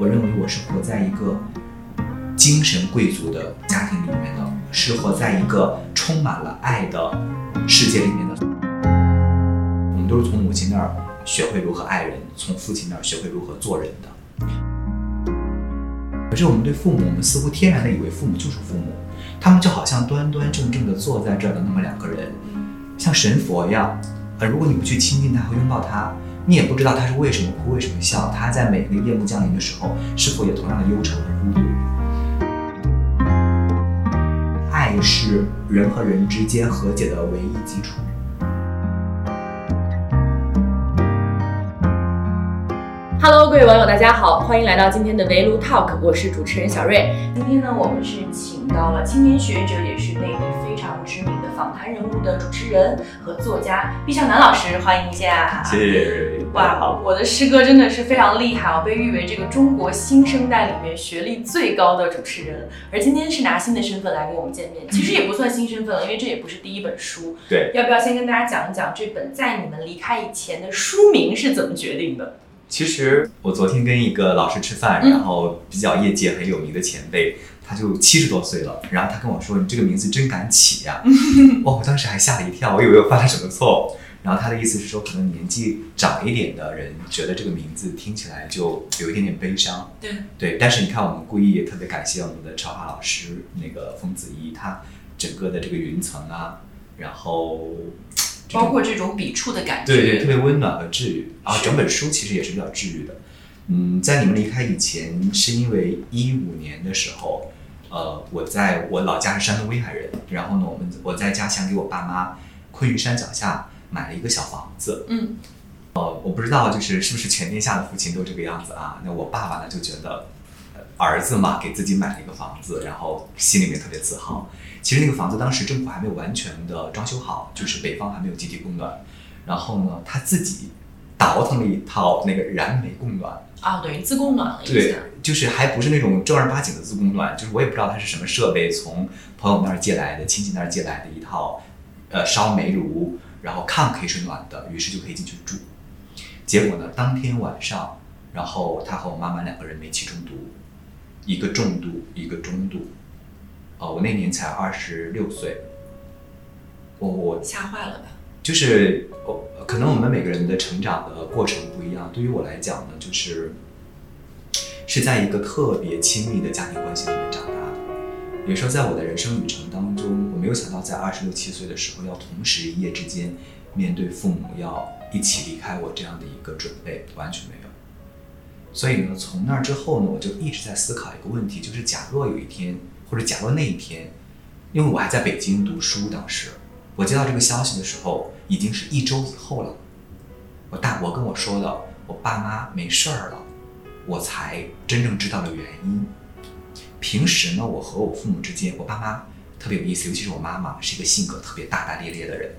我认为我是活在一个精神贵族的家庭里面的，是活在一个充满了爱的世界里面的。我们都是从母亲那儿学会如何爱人，从父亲那儿学会如何做人的。可是我们对父母，我们似乎天然的以为父母就是父母，他们就好像端端正正的坐在这儿的那么两个人，像神佛一样。呃，如果你不去亲近他和拥抱他，你也不知道他是为什么哭，为什么笑。他在每个夜幕降临的时候，是否也同样的忧愁和孤独？爱是人和人之间和解的唯一基础。Hello，各位网友，大家好，欢迎来到今天的围炉 Talk，我是主持人小瑞。今天呢，我们是请到了青年学者，也是内地非常知名的访谈人物的主持人和作家毕向南老师，欢迎一下。谢谢。哇，我的师哥真的是非常厉害，我被誉为这个中国新生代里面学历最高的主持人，而今天是拿新的身份来跟我们见面，其实也不算新身份了，因为这也不是第一本书。对。要不要先跟大家讲一讲这本在你们离开以前的书名是怎么决定的？其实我昨天跟一个老师吃饭，然后比较业界很有名的前辈，他就七十多岁了，然后他跟我说：“你这个名字真敢起呀！” 哇，我当时还吓了一跳，我以为我犯了什么错误。然后他的意思是说，可能年纪长一点的人觉得这个名字听起来就有一点点悲伤。对对，但是你看，我们故意也特别感谢我们的超华老师，那个冯子怡，他整个的这个云层啊，然后。包括这种笔触的感觉，对对，特别温暖和治愈。然后整本书其实也是比较治愈的。嗯，在你们离开以前，是因为一五年的时候，呃，我在我老家是山东威海人，然后呢，我们我在家乡给我爸妈昆玉山脚下买了一个小房子。嗯。呃，我不知道就是是不是全天下的父亲都这个样子啊？那我爸爸呢就觉得，儿子嘛给自己买了一个房子，然后心里面特别自豪。其实那个房子当时政府还没有完全的装修好，就是北方还没有集体供暖，然后呢，他自己倒腾了一套那个燃煤供暖啊，等于自供暖了一下。对，就是还不是那种正儿八经的自供暖，就是我也不知道它是什么设备，从朋友那儿借来的，亲戚那儿借来的一套，呃，烧煤炉，然后炕可以是暖的，于是就可以进去住。结果呢，当天晚上，然后他和我妈妈两个人煤气中毒，一个重度，一个中度。哦，我那年才二十六岁，我我吓坏了吧？就是我可能我们每个人的成长的过程不一样。对于我来讲呢，就是是在一个特别亲密的家庭关系里面长大的。也说在我的人生旅程当中，没有想到在二十六七岁的时候要同时一夜之间面对父母要一起离开我这样的一个准备，完全没有。所以呢，从那之后呢，我就一直在思考一个问题，就是假若有一天。或者假如那一天，因为我还在北京读书，当时我接到这个消息的时候，已经是一周以后了。我大伯跟我说的，我爸妈没事儿了，我才真正知道了原因。平时呢，我和我父母之间，我爸妈特别有意思，尤其是我妈妈是一个性格特别大大咧咧的人。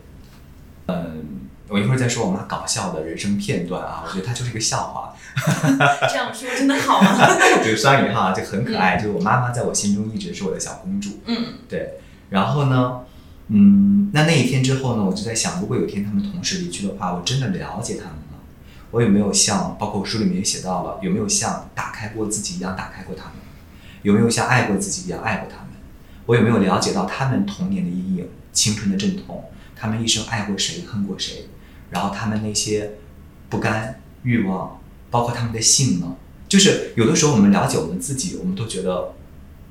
嗯。我一会儿再说我妈搞笑的人生片段啊，我觉得她就是一个笑话。这样说真的好吗？就双引号，就很可爱。就我妈妈在我心中一直是我的小公主。嗯，对。然后呢，嗯，那那一天之后呢，我就在想，如果有一天他们同时离去的话，我真的了解他们吗？我有没有像，包括书里面也写到了，有没有像打开过自己一样打开过他们？有没有像爱过自己一样爱过他们？我有没有了解到他们童年的阴影、青春的阵痛？他们一生爱过谁，恨过谁？然后他们那些不甘欲望，包括他们的性呢？就是有的时候我们了解我们自己，我们都觉得，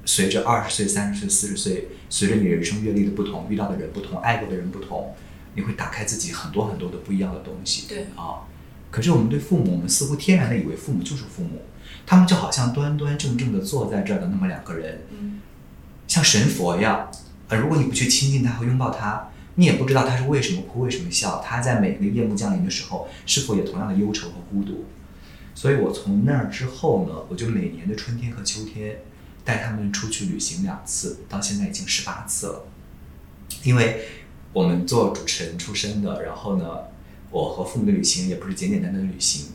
随着二十岁、三十岁、四十岁，随着你人生阅历的不同，遇到的人不同，爱过的人不同，你会打开自己很多很多的不一样的东西。对啊，可是我们对父母，我们似乎天然的以为父母就是父母，他们就好像端端正正的坐在这儿的那么两个人，像神佛一样。呃，如果你不去亲近他和拥抱他。你也不知道他是为什么哭，为什么笑。他在每个夜幕降临的时候，是否也同样的忧愁和孤独？所以我从那儿之后呢，我就每年的春天和秋天带他们出去旅行两次，到现在已经十八次了。因为我们做主持人出身的，然后呢，我和父母的旅行也不是简简单单的旅行，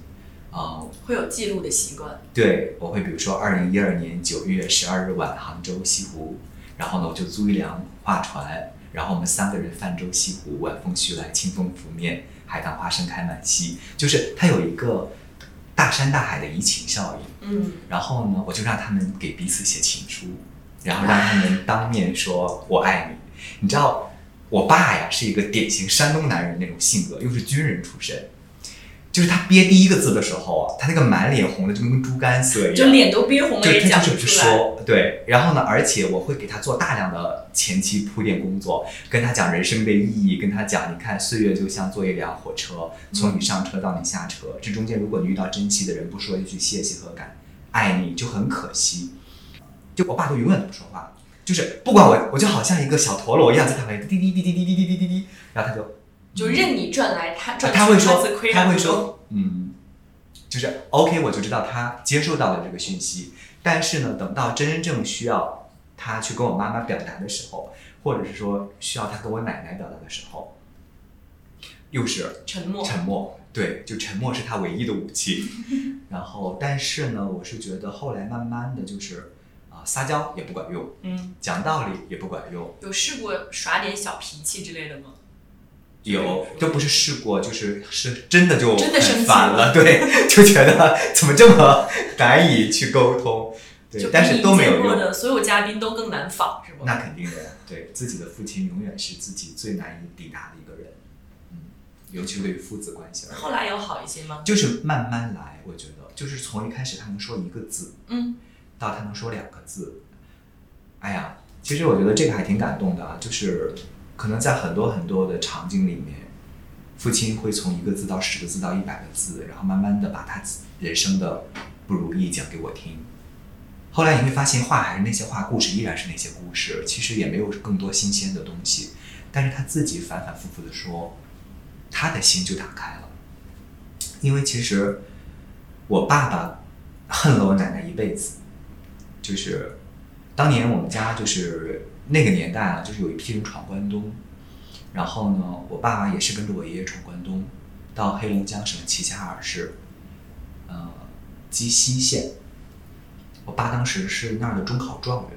啊，会有记录的习惯。对，我会比如说二零一二年九月十二日晚，杭州西湖，然后呢，我就租一辆划船。然后我们三个人泛舟西湖，晚风徐来，清风拂面，海棠花盛开满溪。就是它有一个大山大海的移情效应。嗯，然后呢，我就让他们给彼此写情书，然后让他们当面说“我爱你”。你知道，我爸呀是一个典型山东男人那种性格，又是军人出身，就是他憋第一个字的时候啊，他那个满脸红的就跟猪肝色一样，就脸都憋红了就也讲他就是不出来。说，对。然后呢，而且我会给他做大量的前期铺垫工作，跟他讲人生的意义，跟他讲，你看岁月就像坐一辆火车，从你上车到你下车，这中间如果你遇到珍惜的人，不说一句谢谢和感爱你，就很可惜。就我爸都永远都不说话，就是不管我，我就好像一个小陀螺一样在他旁边滴滴滴滴滴滴滴滴滴滴，然后他就就任你赚来他赚他会说，他会说，嗯，就是 OK，我就知道他接受到了这个讯息。但是呢，等到真正需要他去跟我妈妈表达的时候，或者是说需要他跟我奶奶表达的时候，又是沉默。沉默。对，就沉默是他唯一的武器。然后，但是呢，我是觉得后来慢慢的就是啊、撒娇也不管用，嗯，讲道理也不管用，有试过耍点小脾气之类的吗？有都不是试过，就是是真的就真的生气很烦了，对，就觉得怎么这么难以去沟通，对，但是都没有用。所有嘉宾都更难仿，是吗？那肯定的，对自己的父亲永远是自己最难以抵达的一个人，嗯，尤其对于父子关系后来有好一些吗？就是慢慢来，我觉得就是从一开始他能说一个字，嗯，到他能说两个字，哎呀，其实我觉得这个还挺感动的啊，就是可能在很多很多的场景里面，父亲会从一个字到十个字到一百个字，然后慢慢的把他人生的不如意讲给我听。后来你会发现，话还是那些话，故事依然是那些故事，其实也没有更多新鲜的东西，但是他自己反反复复的说，他的心就打开了。因为其实我爸爸恨了我奶奶一辈子，就是当年我们家就是那个年代啊，就是有一批人闯关东，然后呢，我爸爸也是跟着我爷爷闯关东，到黑龙江省齐齐哈尔市，呃，鸡西县。我爸当时是那儿的中考状元，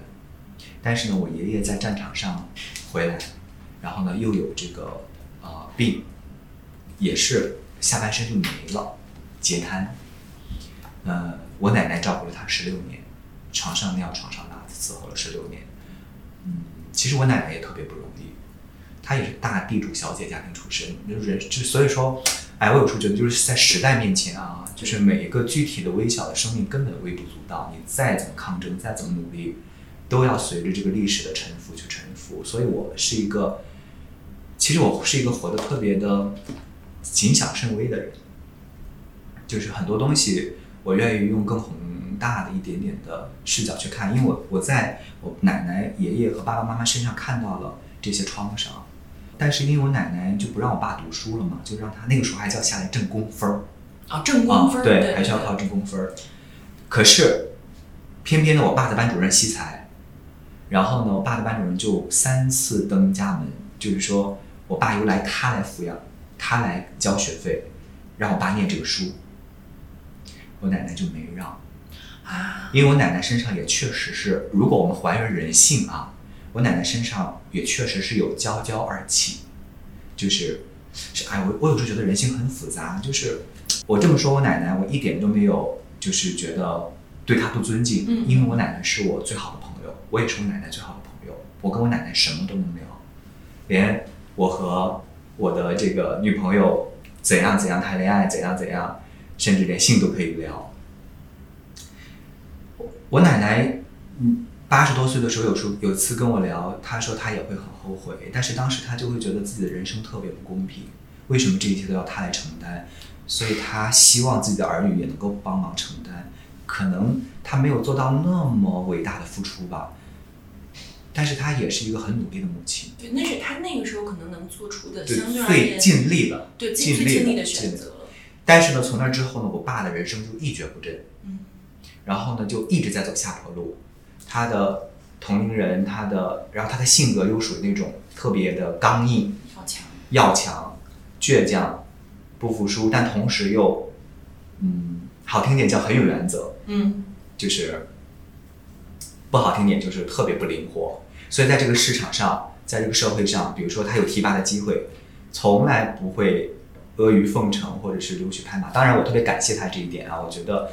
但是呢，我爷爷在战场上回来，然后呢又有这个呃病，也是下半身就没了，截瘫。呃，我奶奶照顾了他十六年，床上尿床上拉，伺候了十六年。其实我奶奶也特别不容易，她也是大地主小姐家庭出身，就是就所以说，哎，我有时候觉得就是在时代面前啊，就是每一个具体的微小的生命根本微不足道，你再怎么抗争，再怎么努力，都要随着这个历史的沉浮去沉浮。所以我是一个，其实我是一个活得特别的谨小慎微的人，就是很多东西我愿意用更宏大的一点点的视角去看，因为我我在我奶奶、爷爷和爸爸妈妈身上看到了这些创伤，但是因为我奶奶就不让我爸读书了嘛，就让他那个时候还叫下来挣工分儿。啊，挣工分儿、啊，对，还是要靠挣工分儿。可是，偏偏呢，我爸的班主任惜才，然后呢，我爸的班主任就三次登家门，就是说我爸由来他来抚养，他来交学费，让我爸念这个书。我奶奶就没让，啊，因为我奶奶身上也确实是，如果我们还原人性啊，我奶奶身上也确实是有娇娇二气，就是是哎，我我有时候觉得人性很复杂，就是我这么说我奶奶，我一点都没有就是觉得对她不尊敬，嗯因为我奶奶是我最好的朋友，我也是我奶奶最好的朋友，我跟我奶奶什么都能聊，连我和我的这个女朋友怎样怎样谈恋爱，怎样怎样，甚至连性都可以聊。我我奶奶，嗯，八十多岁的时候，有时候有次跟我聊，她说她也会很后悔，但是当时她就会觉得自己的人生特别不公平，为什么这一切都要她来承担？所以她希望自己的儿女也能够帮忙承担。可能她没有做到那么伟大的付出吧，但是她也是一个很努力的母亲，对，那是她那个时候可能能做出的对相对最尽力了，对最尽力了尽力的选择了。但是呢，从那之后呢，我爸的人生就一蹶不振，嗯，然后呢，就一直在走下坡路。他的同龄人，他的，然后他的性格又属于那种特别的刚硬、要强，要强、倔强、不服输，但同时又，嗯，好听点叫很有原则，嗯，就是不好听点就是特别不灵活。所以在这个市场上，在这个社会上，比如说他有提拔的机会，从来不会阿谀奉承或者是溜须拍马。当然，我特别感谢他这一点啊，我觉得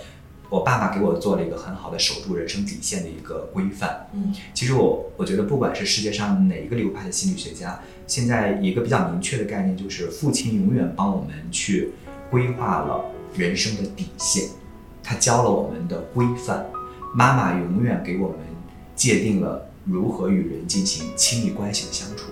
我爸爸给我做了一个很好的守住人生底线的一个规范。嗯其实我我觉得，不管是世界上哪一个流派的心理学家，现在一个比较明确的概念就是，父亲永远帮我们去规划了人生的底线，他教了我们的规范，妈妈永远给我们界定了如何与人进行亲密关系的相处。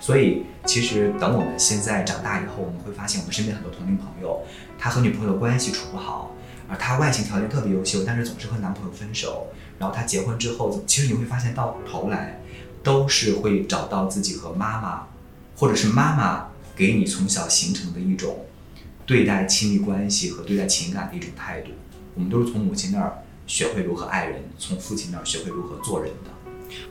所以，其实等我们现在长大以后，我们会发现我们身边很多同龄朋友，他和女朋友的关系处不好，而她外形条件特别优秀，但是总是和男朋友分手。然后她结婚之后，其实你会发现到头来，都是会找到自己和妈妈，或者是妈妈给你从小形成的一种对待亲密关系和对待情感的一种态度。我们都是从母亲那儿学会如何爱人，从父亲那儿学会如何做人的。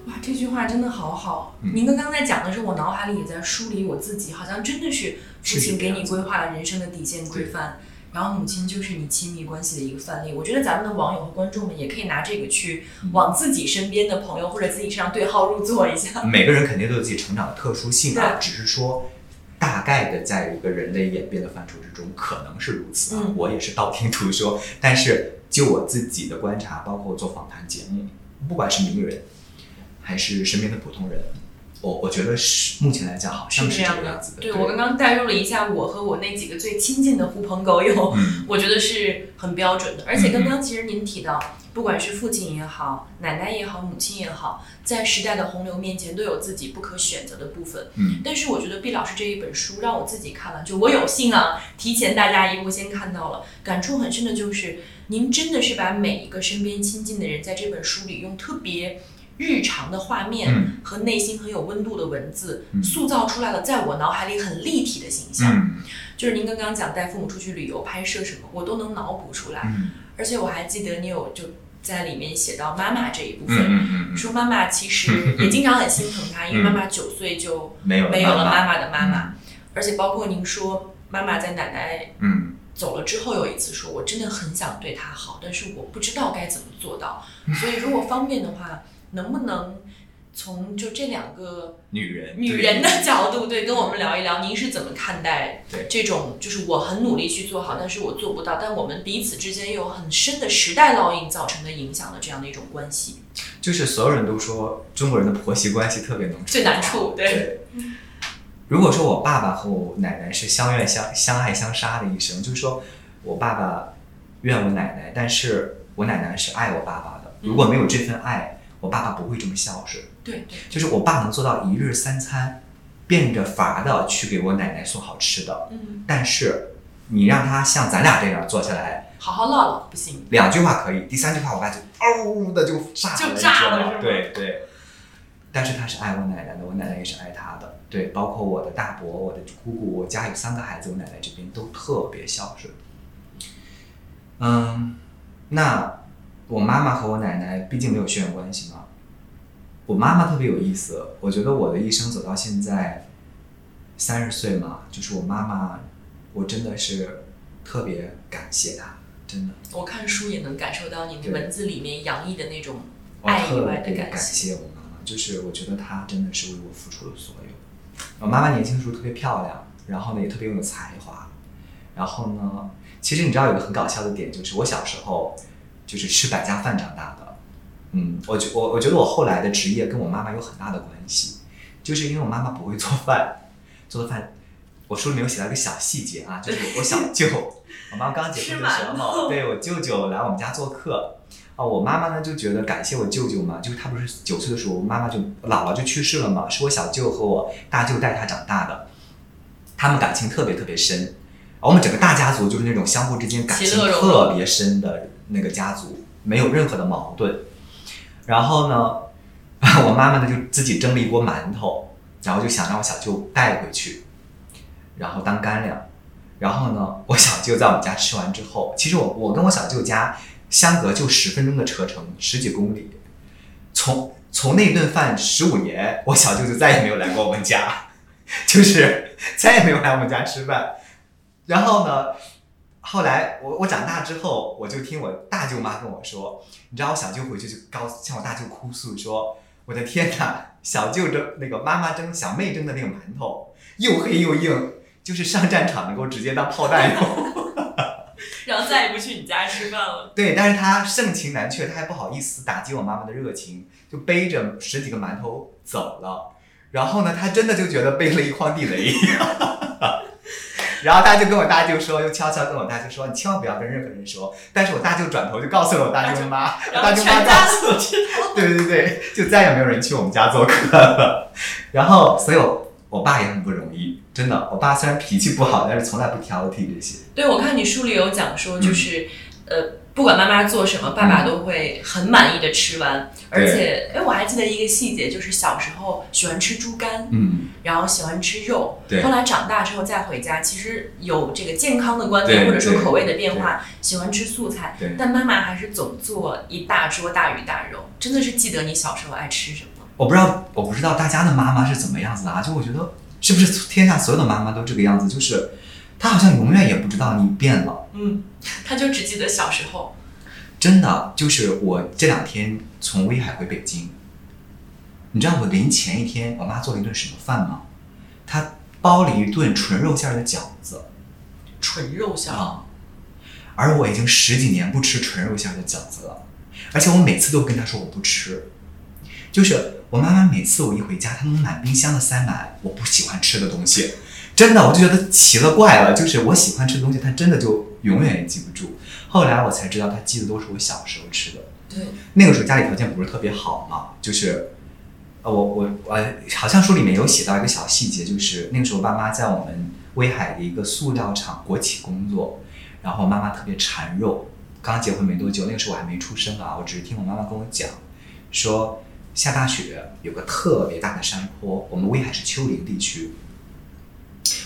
哇，这句话真的好好。嗯您刚刚在讲的时候，我脑海里也在梳理我自己，好像真的是父亲给你规划了人生的底线规范，然后母亲就是你亲密关系的一个范例。我觉得咱们的网友和观众们也可以拿这个去往自己身边的朋友或者自己身上对号入座一下。每个人肯定都有自己成长的特殊性啊，只是说大概的在一个人类演变的范畴之中，可能是如此啊。嗯我也是道听途说，但是就我自己的观察，包括做访谈节目，不管是名人还是身边的普通人，我我觉得是目前来讲好像是这这样的个样子，的。对我刚刚带入了一下我和我那几个最亲近的狐朋狗友，嗯我觉得是很标准的。而且刚刚其实您提到，不管是父亲也好，奶奶也好，母亲也好，在时代的洪流面前都有自己不可选择的部分。嗯但是我觉得毕老师这一本书让我自己看了，就我有幸啊，提前大家一步先看到了，感触很深的就是，您真的是把每一个身边亲近的人，在这本书里用特别日常的画面嗯。和内心很有温度的文字，嗯。塑造出来了在我脑海里很立体的形象。嗯。就是您刚刚讲带父母出去旅游、拍摄什么，我都能脑补出来。嗯。而且我还记得你有就在里面写到妈妈这一部嗯分，说妈妈其实也经常很心疼她，因为妈妈九岁就没有没有了妈妈，妈的妈妈，而且包括您说妈妈在奶奶嗯。走了之后有一次说，我真的很想对她好，但是我不知道该怎么做到。所以如果方便的话，能不能从就这两个女人女人的角度，对，跟我们聊一聊，您是怎么看待这种就是我很努力去做好，但是我做不到，但我们彼此之间又有很深的时代烙印造成的影响的这样的一种关系？就是所有人都说中国人的婆媳关系特别能最难处对对。如果说我爸爸和我奶奶是相怨相相爱相杀的一生，就是说我爸爸怨我奶奶，但是我奶奶是爱我爸爸的。如果没有这份爱，我爸爸不会这么孝顺。对对，就是我爸能做到一日三餐，变着法的去给我奶奶送好吃的，嗯，但是你让他像咱俩这样坐下来，好好唠唠不行，两句话可以，第三句话我爸就嗷的就炸了，就炸了对对。但是他是爱我奶奶的，我奶奶也是爱他的。对，包括我的大伯、我的姑姑，我家有三个孩子，我奶奶这边都特别孝顺。嗯，那我妈妈和我奶奶毕竟没有血缘关系嘛。我妈妈特别有意思，我觉得我的一生走到现在三十岁嘛，就是我妈妈，我真的是特别感谢她，真的。我看书也能感受到你的文字里面洋溢的那种爱以外的别感感谢。谢我妈妈，就是我觉得她真的是为我付出了所有。我妈妈年轻的时候特别漂亮，然后呢也特别有才华，然后呢，其实你知道有个很搞笑的点，就是我小时候就是吃百家饭长大的。嗯，我觉我我觉得我后来的职业跟我妈妈有很大的关系，就是因为我妈妈不会做饭，做的饭，我书里面有写到一个小细节啊，就是我小舅，我妈妈刚结婚的时候，对我舅舅来我们家做客，啊，我妈妈呢就觉得感谢我舅舅嘛，就是她不是九岁的时候，我妈妈就姥姥就去世了嘛，是我小舅和我大舅带她长大的，他们感情特别特别深，我们整个大家族就是那种相互之间感情特别深的那个家族，没有任何的矛盾。然后呢，我妈妈呢就自己蒸了一锅馒头，然后就想让我小舅带回去，然后当干粮。然后呢，我小舅在我们家吃完之后，其实我我跟我小舅家相隔就十分钟的车程，十几公里。从从那顿饭十五年，我小舅就再也没有来过我们家，就是再也没有来我们家吃饭。然后呢，后来我我长大之后，我就听我大舅妈跟我说，你知道我小舅回去就告向我大舅哭诉说，我的天哪，小舅蒸那个妈妈蒸小妹蒸的那个馒头又黑又硬，就是上战场能够直接当炮弹用。然后再也不去你家吃饭了。对，但是他盛情难却，他还不好意思打击我妈妈的热情，就背着十几个馒头走了。然后呢，他真的就觉得背了一筐地雷。然后他就跟我大舅说，又悄悄跟我大舅说，你千万不要跟任何人说。但是我大舅转头就告诉了我大舅妈，大舅妈告诉我，对对对，就再也没有人去我们家做客了。然后，所以我我爸也很不容易，真的。我爸虽然脾气不好，但是从来不挑剔这些。对，我看你书里有讲说，就是呃。不管妈妈做什么，爸爸都会很满意的吃完。而且，哎，我还记得一个细节，就是小时候喜欢吃猪肝，嗯，然后喜欢吃肉。对。后来长大之后再回家，其实有这个健康的观念或者说口味的变化，喜欢吃素菜。对。但妈妈还是总做一大桌大鱼大肉。真的是记得你小时候爱吃什么？我不知道，我不知道大家的妈妈是怎么样子的啊？就我觉得，是不是天下所有的妈妈都这个样子？就是。他好像永远也不知道你变了，嗯，他就只记得小时候。真的，就是我这两天从威海回北京，你知道我临前一天我妈做了一顿什么饭吗？她包了一顿纯肉馅的饺子。纯肉馅啊！而我已经十几年不吃纯肉馅的饺子了，而且我每次都跟她说我不吃。就是我妈妈每次我一回家，她能满冰箱的塞满我不喜欢吃的东西。真的，我就觉得奇了怪了，就是我喜欢吃的东西，他真的就永远也记不住。后来我才知道，他记得都是我小时候吃的。对，那个时候家里条件不是特别好嘛，就是，呃，我我我好像书里面有写到一个小细节，就是那个时候爸妈在我们威海的一个塑料厂国企工作，然后妈妈特别馋肉，刚结婚没多久，那个时候我还没出生啊，我只是听我妈妈跟我讲，说下大雪有个特别大的山坡，我们威海是丘陵地区。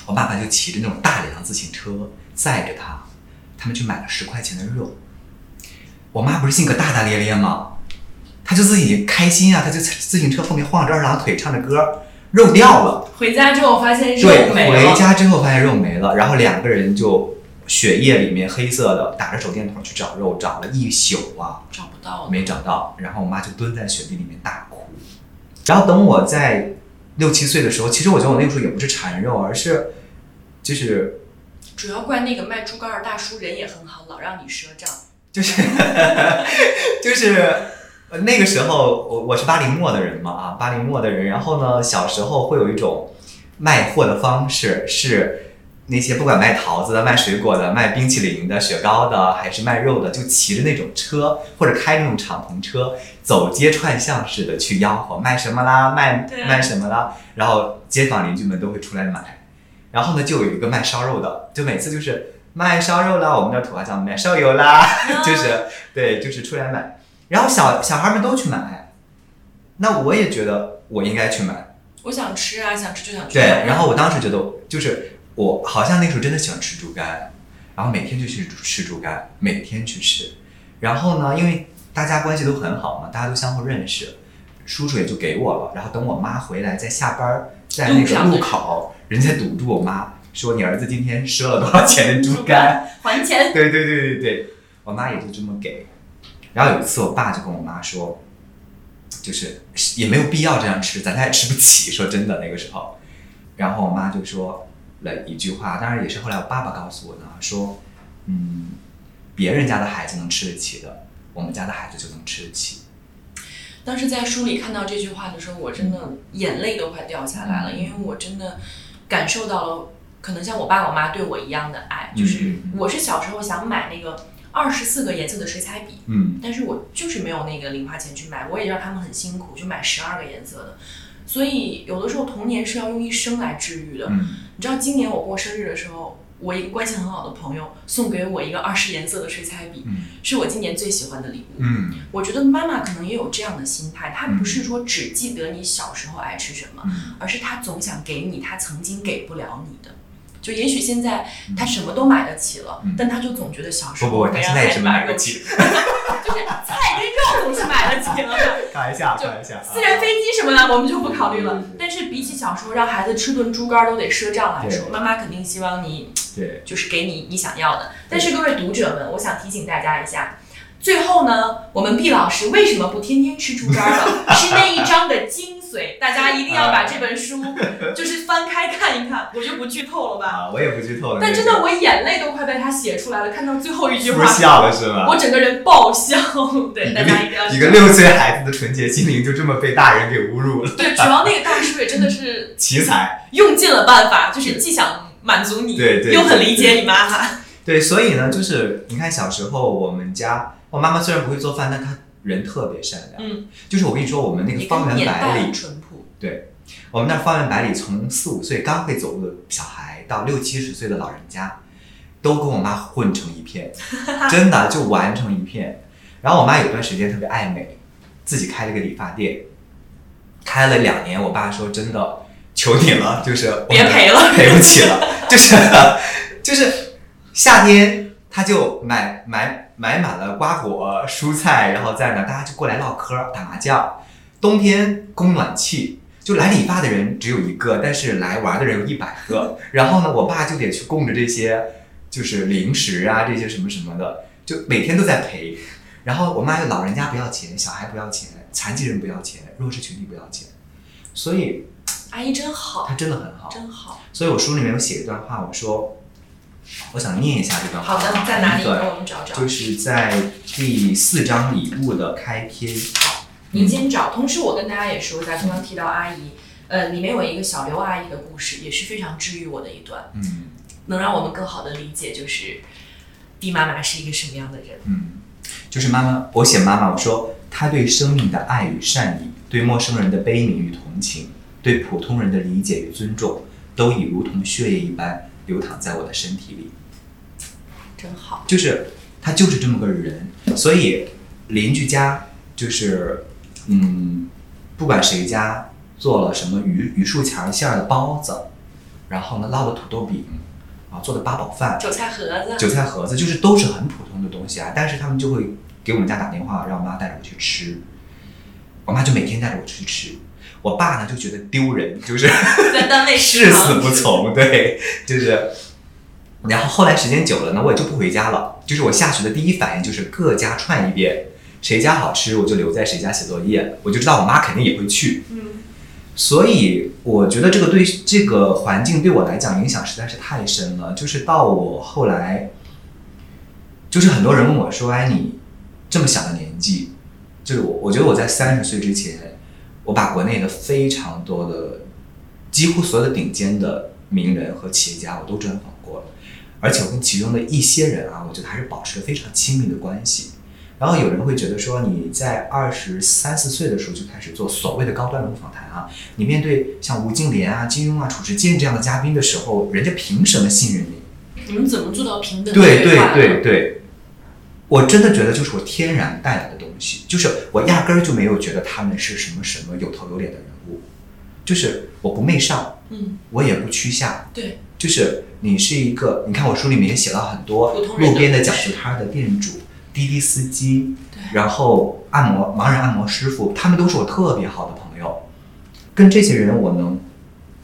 我爸爸就骑着那种大梁自行车载着他，他们去买了十块钱的肉。我妈不是性格大大咧咧吗？她就自己开心啊，她就自行车后面晃着二郎腿唱着歌，肉掉了。回家之后发现肉没了。对，回家之后发现肉没了，然后两个人就血液里面黑色的，打着手电筒去找肉，找了一宿啊，找不到，没找到。然后我妈就蹲在雪地里面大哭。然后等我在。六七岁的时候，其实我觉得我那个时候也不是馋肉，而是就是主要怪那个卖猪肝的大叔人也很好，老让你赊账。就是 就是那个时候，我我是八零末的人嘛啊，八零末的人。然后呢，小时候会有一种卖货的方式，是那些不管卖桃子的、卖水果的、卖冰淇淋的、雪糕的，还是卖肉的，就骑着那种车或者开那种敞篷车。走街串巷似的去吆喝卖什么啦，卖卖什么啦，然后街坊邻居们都会出来买。然后呢，就有一个卖烧肉的，就每次就是卖烧肉啦，我们那土话叫卖烧油啦，就是对，就是出来买。然后小小孩们都去买，那我也觉得我应该去买。我想吃啊，想吃就想吃。对，然后我当时觉得，就是我好像那时候真的喜欢吃猪肝，然后每天就去吃猪肝，每天去吃。然后呢，因为。大家关系都很好嘛，大家都相互认识，叔叔也就给我了。然后等我妈回来，在下班在那个路口，人家堵住我妈，说你儿子今天赊了多少钱的猪肝？还钱？对对对对对，我妈也就这么给。然后有一次，我爸就跟我妈说，就是也没有必要这样吃，咱家也吃不起。说真的，那个时候，然后我妈就说了一句话，当然也是后来我爸爸告诉我的，说，嗯，别人家的孩子能吃得起的。我们家的孩子就能吃得起。当时在书里看到这句话的时候，我真的眼泪都快掉下来了，因为我真的感受到了，可能像我爸我妈对我一样的爱。就是我是小时候想买那个二十四个颜色的水彩笔，嗯，但是我就是没有那个零花钱去买，我也让他们很辛苦，就买十二个颜色的。所以有的时候童年是要用一生来治愈的。你知道今年我过生日的时候。我一个关系很好的朋友送给我一个二十颜色的水彩笔，是我今年最喜欢的礼物。嗯，我觉得妈妈可能也有这样的心态，她不是说只记得你小时候爱吃什么，而是她总想给你她曾经给不了你的。就也许现在他什么都买得起了，但他就总觉得小时候不不，他现在也是买得起。就是菜跟肉总是买得起了。开玩笑，开玩笑。私人飞机什么的我们就不考虑了。但是比起小时候让孩子吃顿猪肝都得赊账来说，妈妈肯定希望你。对，就是给你你想要的。但是各位读者们，我想提醒大家一下，最后呢，我们毕老师为什么不天天吃猪肝了？是那一章的精髓，大家一定要把这本书 就是翻开看一看，我就不剧透了吧。啊，我也不剧透了。但真的，我眼泪都快被他写出来了。看到最后一句话，笑了是吗？我整个人爆笑。对，大家一定要。一个六岁孩子的纯洁心灵就这么被大人给侮辱了。对，主要那个大叔也真的是 奇才，用尽了办法，就是既想满足你，对对，又很理解你妈妈。对，所以呢，就是你看小时候我们家，我妈妈虽然不会做饭，但她人特别善良。嗯，就是我跟你说，我们那个方圆百里，淳朴。对，我们那方圆百里，从四五岁刚会走路的小孩到六七十岁的老人家，都跟我妈混成一片，真的就玩成一片。然后我妈有段时间特别爱美，自己开了个理发店，开了两年。我爸说：“真的，求你了，就是别赔了，赔不起了，就是就是。”夏天他就买买买满了瓜果蔬菜，然后在那大家就过来唠嗑打麻将。冬天供暖气，就来理发的人只有一个，但是来玩的人有一百个。然后呢，我爸就得去供着这些，就是零食啊这些什么什么的，就每天都在陪。然后我妈就老人家不要钱，小孩不要钱，残疾人不要钱，弱势群体不要钱。所以阿姨真好，她真的很好，真好。所以我书里面有写一段话，我说。我想念一下这段话。好的，在哪里？给我们找找。就是在第四章礼物的开篇。好，您先找。同时，我跟大家也说，一下刚刚提到阿姨，呃，里面有一个小刘阿姨的故事，也是非常治愈我的一段。嗯。能让我们更好的理解，就是毕妈妈是一个什么样的人。嗯。就是妈妈，我写妈妈，我说她对生命的爱与善意，对陌生人的悲悯与同情，对普通人的理解与尊重，都已如同血液一般。流淌在我的身体里，真好。就是他就是这么个人，所以邻居家就是，嗯，不管谁家做了什么榆榆树钱馅的包子，然后呢烙的土豆饼，啊做的八宝饭，韭菜盒子，韭菜盒子就是都是很普通的东西啊，但是他们就会给我们家打电话，让我妈带着我去吃，我妈就每天带着我去吃。我爸呢就觉得丢人，就是在单位誓死不从，对，就是。然后后来时间久了呢，我也就不回家了。就是我下学的第一反应就是各家串一遍，谁家好吃我就留在谁家写作业，我就知道我妈肯定也会去。嗯。所以我觉得这个对这个环境对我来讲影响实在是太深了。就是到我后来，就是很多人问我说：“哎，你这么小的年纪，就是我，我觉得我在三十岁之前。”我把国内的非常多的，几乎所有的顶尖的名人和企业家我都专访过了，而且我跟其中的一些人啊，我觉得还是保持了非常亲密的关系。然后有人会觉得说，你在二十三四岁的时候就开始做所谓的高端人物访谈啊，你面对像吴敬琏啊、金庸啊、褚时健这样的嘉宾的时候，人家凭什么信任你？你们怎么做到平等对对对对，我真的觉得就是我天然带来的东西，就是我压根儿就没有觉得他们是什么什么有头有脸的人物，就是我不媚上，嗯，我也不屈下，对，就是你是一个，你看我书里面也写了很多路边的饺子摊的店主、滴滴司机，然后按摩盲人按摩师傅，他们都是我特别好的朋友，跟这些人我能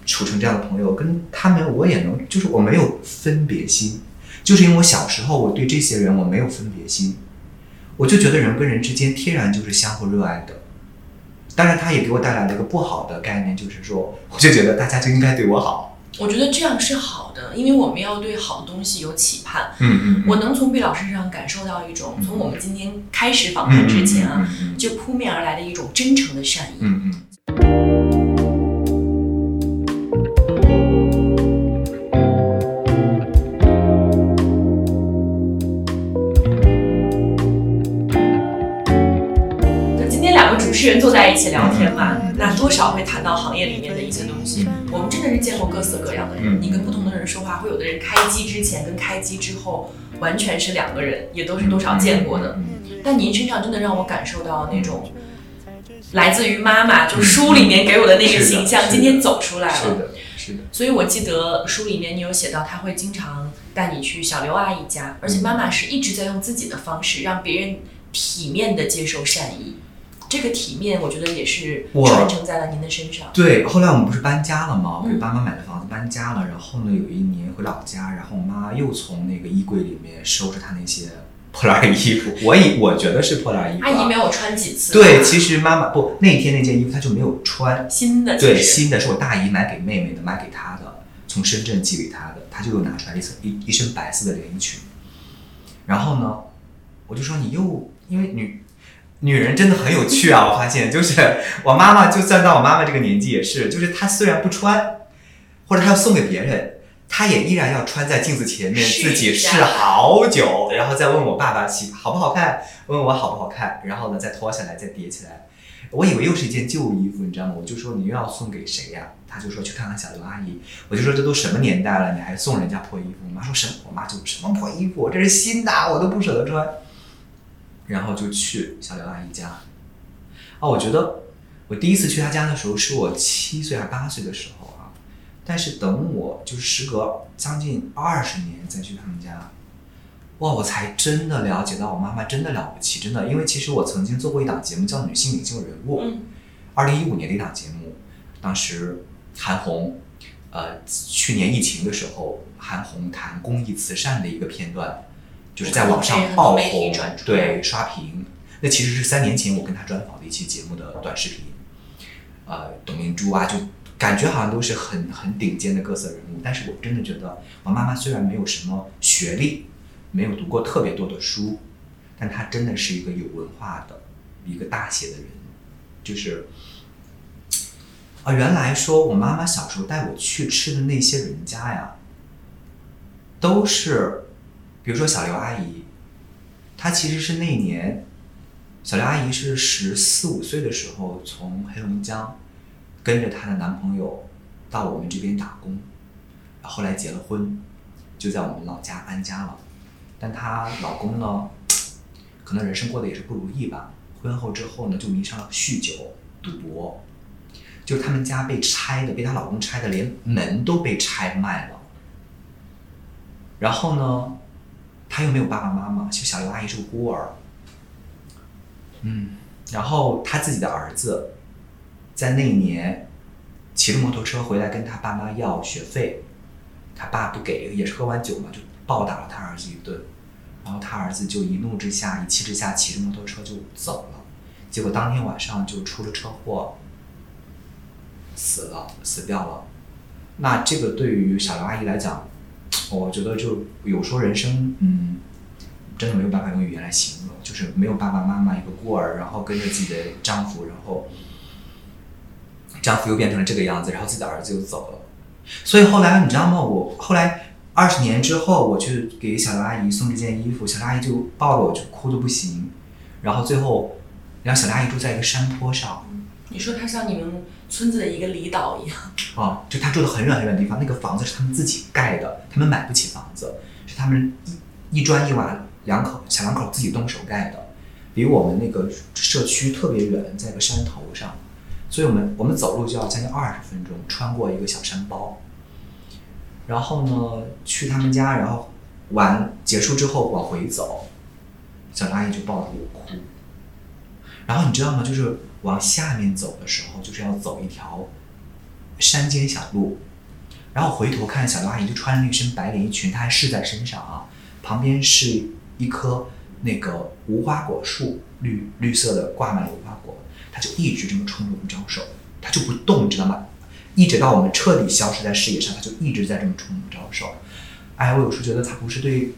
处成这样的朋友，跟他们我也能，就是我没有分别心。就是因为我小时候，我对这些人我没有分别心，我就觉得人跟人之间天然就是相互热爱的。当然，他也给我带来了一个不好的概念，就是说，我就觉得大家就应该对我好。我觉得这样是好的，因为我们要对好的东西有期盼。嗯嗯。我能从毕老师身上感受到一种，从我们今天开始访谈之前啊，就扑面而来的一种真诚的善意。嗯嗯。是人坐在一起聊天嘛，那多少会谈到行业里面的一些东西。我们真的是见过各色各样的人，你跟不同的人说话，会有的人开机之前跟开机之后完全是两个人，也都是多少见过的。但您身上真的让我感受到那种来自于妈妈，就书里面给我的那个形象，今天走出来了。是的，是的。所以我记得书里面你有写到，他会经常带你去小刘阿姨家，而且妈妈是一直在用自己的方式让别人体面的接受善意。这个体面，我觉得也是传承在了您的身上。对，后来我们不是搬家了吗？我给爸妈买的房子搬家了，然后呢，有一年回老家，然后我妈又从那个衣柜里面收拾她那些破烂衣服，我以 我觉得是破烂衣服、啊。阿姨没有穿几次。对，其实妈妈不那天那件衣服她就没有穿，新的，对，新的是我大姨买给妹妹的，买给她的，从深圳寄给她的，她就又拿出来一层一一身白色的连衣裙。然后呢，我就说你又因为女女人真的很有趣啊，我发现就是我妈妈，就算到我妈妈这个年纪也是，就是她虽然不穿，或者她要送给别人。她也依然要穿在镜子前面，自己试好久，然后再问我爸爸喜好不好看，问我好不好看，然后呢再脱下来再叠起来。我以为又是一件旧衣服，你知道吗？我就说你又要送给谁呀、她就说去看看小刘阿姨。我就说这都什么年代了，你还送人家破衣服？我妈说什么？我妈就什么破衣服？这是新的，我都不舍得穿。然后就去小刘阿姨家。哦，我觉得我第一次去她家的时候是我七岁还是八岁的时候啊。但是等我就是时隔将近二十年再去他们家，哇，我才真的了解到我妈妈真的了不起，真的。因为其实我曾经做过一档节目叫《女性领袖人物》，嗯，二零一五年的一档节目，当时韩红，呃，去年疫情的时候，韩红谈公益慈善的一个片段，就是在网上爆红转，对，刷屏。那其实是三年前我跟他专访的一期节目的短视频，呃，董明珠啊，就感觉好像都是很很顶尖的各色人物。但是我真的觉得，我妈妈虽然没有什么学历，没有读过特别多的书，但她真的是一个有文化的一个大写的人，就是。啊，原来说我妈妈小时候带我去吃的那些人家呀，都是，比如说小刘阿姨，她其实是那年，小刘阿姨是十四五岁的时候从黑龙江跟着她的男朋友到我们这边打工，后来结了婚，就在我们老家安家了。但她老公呢，可能人生过得也是不如意吧，婚后之后呢就迷上了酗酒、赌博。就是他们家被拆的，被她老公拆的，连门都被拆卖了。然后呢，他又没有爸爸妈妈，就小刘阿姨是个孤儿。嗯，然后他自己的儿子，在那一年骑着摩托车回来跟他爸妈要学费，他爸不给，也是喝完酒嘛，就暴打了他儿子一顿。然后他儿子就一怒之下，一气之下骑着摩托车就走了，结果当天晚上就出了车祸。死了，死掉了。那这个对于小刘阿姨来讲，我觉得就有时候人生，嗯，真的没有办法用语言来形容，就是没有爸爸妈妈，一个孤儿，然后跟着自己的丈夫，然后丈夫又变成了这个样子，然后自己的儿子又走了。所以后来你知道吗？我后来二十年之后，我去给小阿姨送这件衣服，小阿姨就抱着我就哭的不行，然后最后，然后小阿姨住在一个山坡上。你说她像你们村子的一个离岛一样，啊，就他住的很远很远的地方，那个房子是他们自己盖的，他们买不起房子，是他们一一砖一瓦两口小两口自己动手盖的，离我们那个社区特别远，在一个山头上，所以我们我们走路就要将近二十分钟，穿过一个小山包，然后呢去他们家，然后完结束之后往回走，小张阿姨就抱着我哭，然后你知道吗？就是。往下面走的时候，就是要走一条山间小路，然后回头看，小刘阿姨就穿了那身白连衣裙，她还试在身上啊。旁边是一棵那个无花果树，绿绿色的挂满了无花果，她就一直这么冲着我们招手，她就不动，知道吗？一直到我们彻底消失在视野上，她就一直在这么冲我们招手。哎，我有时候觉得她不是对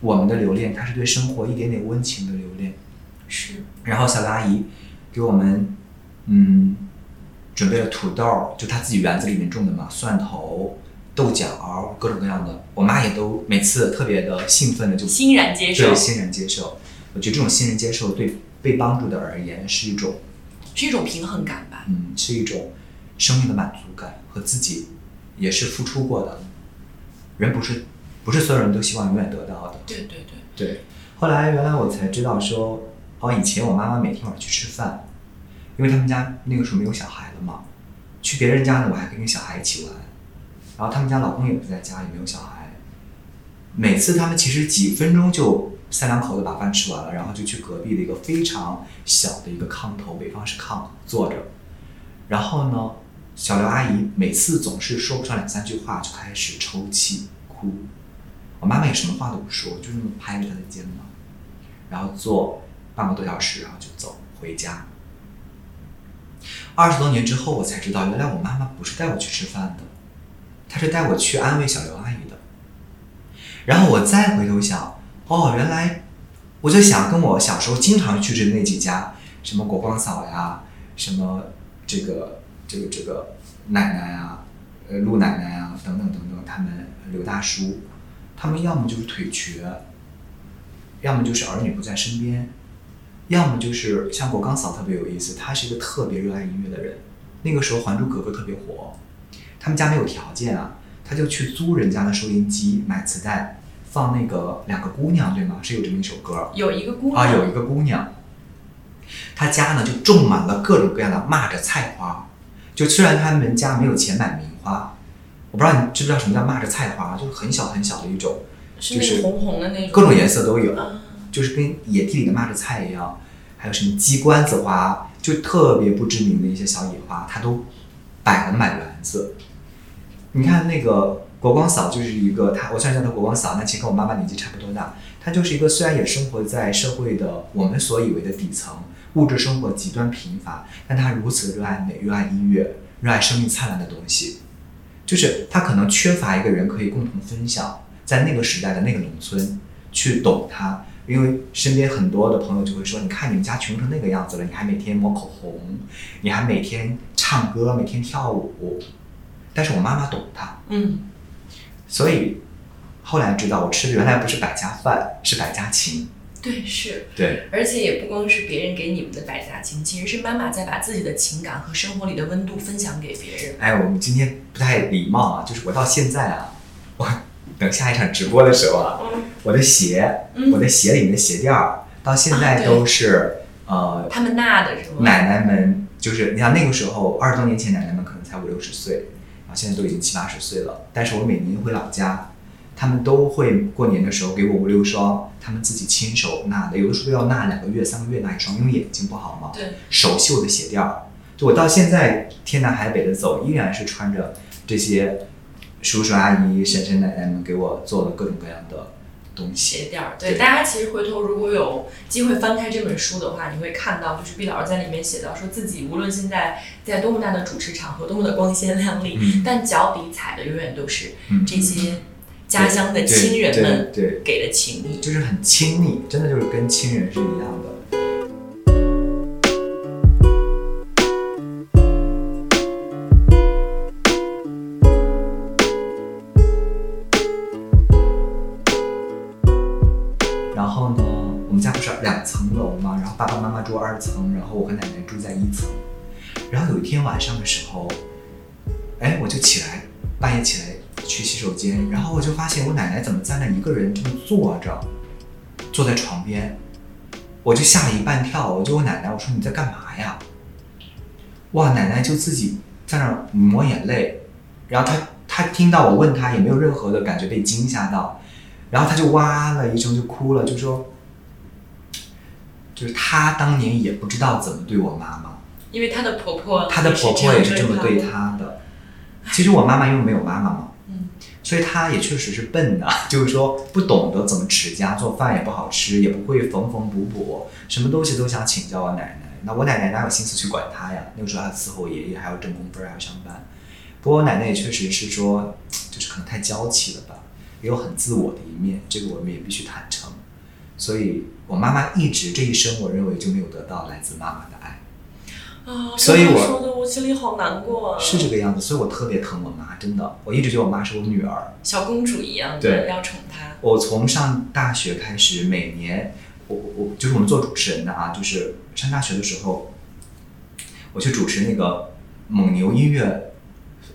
我们的留恋，她是对生活一点点温情的留恋。是。然后小刘阿姨。给我们，嗯，准备了土豆，就她自己园子里面种的嘛，蒜头、豆角，各种各样的。我妈也都每次特别的兴奋的就欣然接受，对，欣然接受。我觉得这种欣然接受对被帮助的而言是一种，是一种平衡感吧。嗯，是一种生命的满足感和自己也是付出过的。人不是不是所有人都希望永远得到的。对对对。对。后来原来我才知道说。哦，以前我妈妈每天晚上去吃饭，因为他们家那个时候没有小孩了嘛。去别人家呢，我还跟小孩一起玩。然后他们家老公也不在家，也没有小孩。每次他们其实几分钟就三两口子把饭吃完了，然后就去隔壁的一个非常小的一个炕头，北方是炕，坐着。然后呢，小刘阿姨每次总是说不上两三句话，就开始抽泣哭。我妈妈也什么话都不说，就那么拍着她的肩膀，然后坐半个多小时，然后就走回家。二十多年之后，我才知道，原来我妈妈不是带我去吃饭的，她是带我去安慰小刘阿姨的。然后我再回头想，哦，原来，我就想跟我小时候经常去的那几家，什么国光嫂呀，什么这个这个这个奶奶啊，呃陆奶奶啊，等等等等，他们刘大叔，他们要么就是腿瘸，要么就是儿女不在身边。要么就是像我刚嫂特别有意思，她是一个特别热爱音乐的人。那个时候《还珠格格》特别火，他们家没有条件啊，他就去租人家的收音机，买磁带，放那个两个姑娘，对吗？是有这么一首歌。有一个姑娘啊，有一个姑娘，她家呢就种满了各种各样的蚂蚱菜花。就虽然他们家没有钱买名花，我不知道你知不知道什么叫蚂蚱菜花，就是很小很小的一种，就是红红的那种，各种颜色都有。啊就是跟野地里的蚂蚱菜一样，还有什么鸡冠子花，就特别不知名的一些小野花，它都摆了满园子。你看那个国光嫂就是一个，她我虽然叫她国光嫂，但其实跟我妈妈年纪差不多大。她就是一个虽然也生活在社会的我们所以为的底层，物质生活极端贫乏，但她如此热爱美、热爱音乐、热爱生命灿烂的东西。就是她可能缺乏一个人可以共同分享，在那个时代的那个农村去懂她。因为身边很多的朋友就会说：“你看你们家穷成那个样子了，你还每天抹口红，你还每天唱歌，每天跳舞。”但是我妈妈懂他，嗯，所以后来知道我吃的原来不是百家饭，是百家情。对，是，对，而且也不光是别人给你们的百家情，其实是妈妈在把自己的情感和生活里的温度分享给别人。哎，我们今天不太礼貌啊，就是我到现在啊，我等下一场直播的时候啊，我的鞋，嗯我的鞋里面的鞋垫儿，到现啊在都是、呃他们纳的是吗？奶奶们就是，你像那个时候，二十多年前，奶奶们可能才五六十岁，然后现在都已经七八十岁了。但是我每年回老家，他们都会过年的时候给我五六双，他们自己亲手纳的，有的时候要纳两个月、三个月纳一双，因为眼睛不好嘛。对，手绣的鞋垫儿，就我到现在天南海北的走，依然是穿着这些叔叔阿姨、婶婶奶奶们给我做的各种各样的东西。鞋垫儿。对，对大家其实回头如果有机会翻开这本书的话，你会看到，就是毕老师在里面写到，说自己无论现在在多么大的主持场合，多么的光鲜亮丽，嗯但脚底踩的永远都是嗯这些家乡的亲人们对对给的情谊。就是很亲密，真的就是跟亲人是一样的。层，然后我和奶奶住在一层。然后有一天晚上的时候，哎，我就起来，半夜起来去洗手间，然后我就发现我奶奶怎么在那一个人这么坐着，坐在床边，我就吓了一半跳，我就问奶奶，我说你在干嘛呀？哇，奶奶就自己在那抹眼泪，然后她她听到我问她也没有任何的感觉被惊吓到，然后她就哇了一声就哭了，就说，就是她当年也不知道怎么对我妈妈。因为她的婆婆，她的婆婆也是这么对她的。其实我妈妈因为没有妈妈嘛，嗯，所以她也确实是笨的，就是说不懂得怎么持家，做饭也不好吃，也不会缝缝补补，什么东西都想请教我奶奶。那我奶奶哪有心思去管她呀？那个时候还伺候爷爷，还要挣工分，还要上班。不过我奶奶也确实是说，就是可能太娇气了吧，也有很自我的一面，这个我们也必须坦诚。所以我妈妈一直这一生，我认为就没有得到来自妈妈的爱。啊，所以我说的我心里好难过啊，是这个样子，所以我特别疼我妈，真的，我一直觉得我妈是我女儿。小公主一样的，对要宠她。我从上大学开始，每年我我我就是我们做主持人的啊，就是上大学的时候，我去主持那个蒙牛音乐，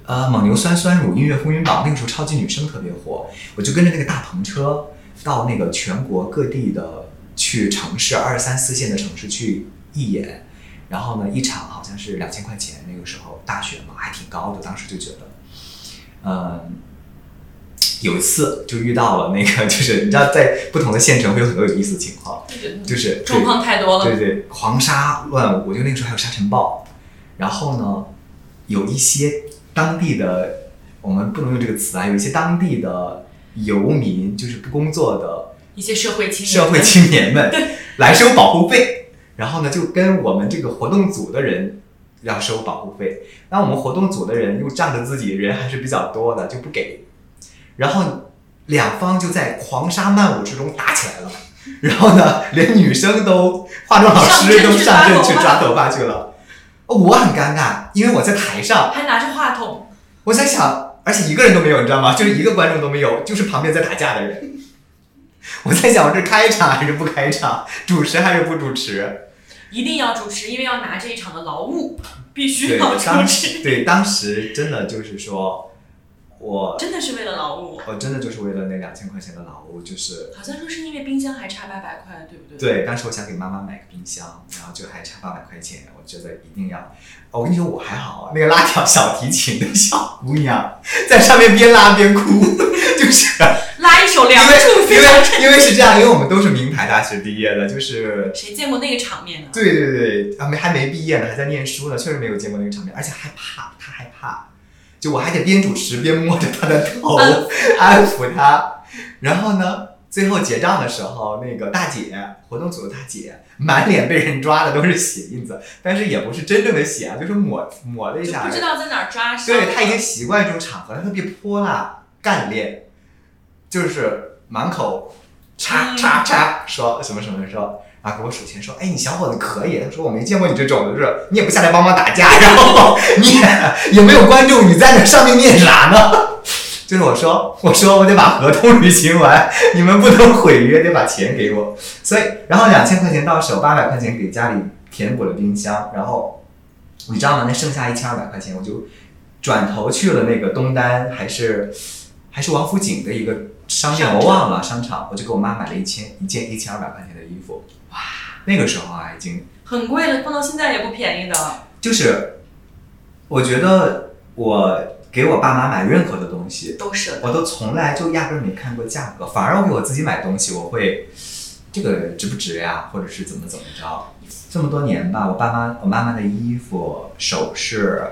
呃，蒙牛酸酸乳音乐风云榜，那个时候超级女声特别火，我就跟着那个大篷车到那个全国各地的去城市二三四线的城市去义演，然后呢，一场好像是两千块钱，那个时候大学嘛还挺高的，当时就觉得，嗯。有一次就遇到了那个，就是你知道，在不同的县城会有很多有意思的情况，就是状况太多了。对对，狂沙乱舞，就那个时候还有沙尘暴。然后呢，有一些当地的，我们不能用这个词啊，有一些当地的游民，就是不工作的一些社会青年，社会青年们来收保护费，然后呢，就跟我们这个活动组的人要收保护费。那我们活动组的人又仗着自己人还是比较多的，就不给。然后两方就在狂杀漫舞之中打起来了。然后呢，连女生都化妆老师都上阵去抓头发去了。我很尴尬，因为我在台上，还拿着话筒。我在想，而且一个人都没有，你知道吗？就是一个观众都没有，就是旁边在打架的人。我在想，我是开场还是不开场？主持还是不主持？一定要主持，因为要拿这一场的劳务，必须要主持。对，当时真的就是说。我真的是为了劳务，我真的就是为了那两千块钱的劳务，就是好像说是因为冰箱还差八百块，对不对？对，当时我想给妈妈买个冰箱，然后就还差八百块钱，我觉得一定要。哦，我跟你说我还好，那个拉小小提琴的小姑娘在上面边拉边哭，就是 拉一首《梁祝》。因为因为是这样，因为我们都是名牌大学毕业的，就是谁见过那个场面呢？对对对，啊没还没毕业呢，还在念书呢，确实没有见过那个场面，而且害怕，他害怕。就我还得边主持边摸着他的头，安抚他。然后呢，最后结账的时候，那个大姐，活动组的大姐，满脸被人抓的都是血印子，但是也不是真正的血啊，就是抹抹了一下。不知道在哪抓伤。对他已经习惯这种场合，他特别泼辣干练，就是满口叉叉叉说什么什么说。啊，给我数钱说，哎，你小伙子可以。他说我没见过你这种的，就是你也不下来帮忙打架，然后你也也没有观众，你在那上面念啥呢？就是我说，我说我得把合同履行完，你们不能毁约，得把钱给我。所以，然后两千块钱到手，八百块钱给家里填补了冰箱，然后你知道吗？那剩下一千二百块钱，我就转头去了那个东单，还是还是王府井的一个商店，我忘了商场，我就给我妈买了一千一件一千二百块钱的衣服。哇，那个时候啊，已经很贵了，放到现在也不便宜的。就是，我觉得我给我爸妈买任何的东西，都是，我都从来就压根没看过价格，反而我给我自己买东西，我会这个值不值呀，或者是怎么怎么着。这么多年吧，我爸妈、我妈妈的衣服、首饰、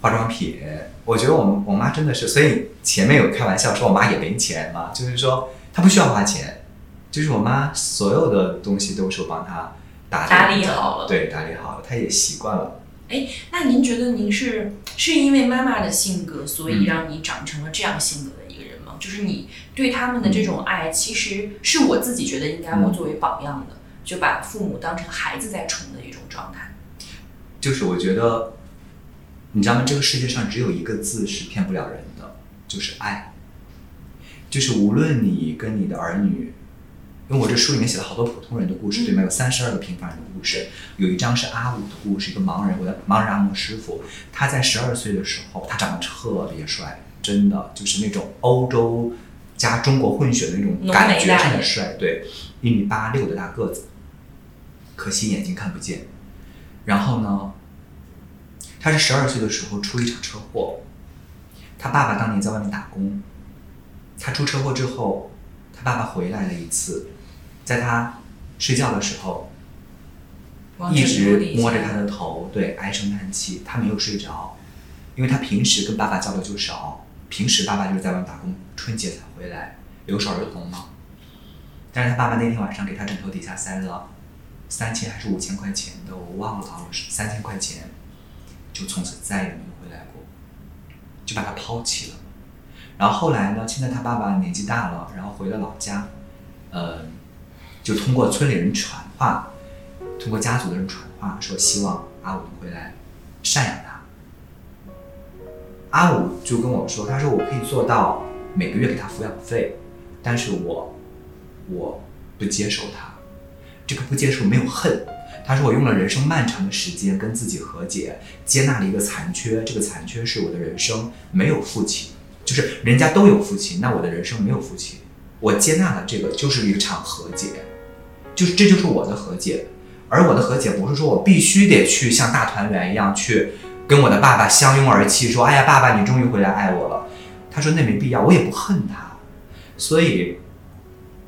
化妆品，我觉得我我妈真的是，所以前面有开玩笑说我妈也没钱嘛，就是说她不需要花钱。就是我妈所有的东西都是我帮她打理好了，对，打理好了，她也习惯了。哎，那您觉得您是是因为妈妈的性格，所以让你长成了这样性格的一个人吗？就是你对他们的这种爱，其实是我自己觉得应该我作为榜样的，就把父母当成孩子在宠的一种状态。就是我觉得，你知道吗？这个世界上只有一个字是骗不了人的，就是爱。就是无论你跟你的儿女。因为我这书里面写了好多普通人的故事，对吗？有三十二个平凡人的故事，有一张是阿武的故事，一个盲人，我的盲人按摩师傅，他在十二岁的时候，他长得特别帅，真的就是那种欧洲加中国混血的那种感觉真的帅，对，一米八六的大个子，可惜眼睛看不见。然后呢，他是十二岁的时候出一场车祸，他爸爸当年在外面打工，他出车祸之后，他爸爸回来了一次。在他睡觉的时候，一直摸着他的头，对，唉声叹气。他没有睡着，因为他平时跟爸爸交流就少。平时爸爸就是在外面打工，春节才回来，留守儿童嘛。但是他爸爸那天晚上给他枕头底下塞了三千还是五千块钱的，我忘了啊，是三千块钱，就从此再也没有回来过，就把他抛弃了。然后后来呢，现在他爸爸年纪大了，然后回了老家，嗯。就通过村里人传话，通过家族的人传话，说希望阿武能回来赡养他。阿武就跟我说，他说我可以做到每个月给他抚养费，但是我我不接受他，这个不接受没有恨。他说我用了人生漫长的时间跟自己和解，接纳了一个残缺，这个残缺是我的人生没有父亲，就是人家都有父亲，那我的人生没有父亲，我接纳了这个就是一场和解。就是这就是我的和解，而我的和解不是说我必须得去像大团圆一样去跟我的爸爸相拥而泣，说哎呀爸爸你终于回来爱我了。他说那没必要，我也不恨他。所以，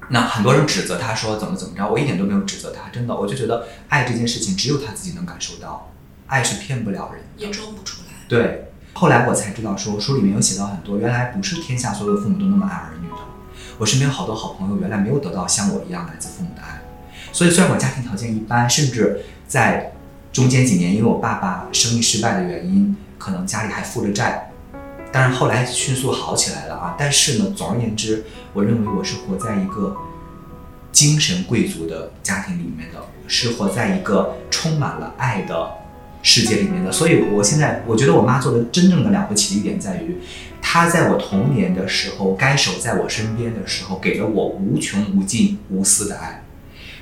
那很多人指责他说怎么怎么着，我一点都没有指责他，真的，我就觉得爱这件事情只有他自己能感受到，爱是骗不了人，也装不出来。对，后来我才知道说书里面有写到很多，原来不是天下所有父母都那么爱儿女的。我身边好多好朋友原来没有得到像我一样来自父母的爱，所以虽然我家庭条件一般，甚至在中间几年因为我爸爸生意失败的原因，可能家里还负着债，但是后来迅速好起来了啊。但是呢，总而言之，我认为我是活在一个精神贵族的家庭里面的，是活在一个充满了爱的。世界里面的，所以我现在我觉得我妈做的真正的了不起的一点在于，她在我童年的时候该守在我身边的时候，给了我无穷无尽无私的爱，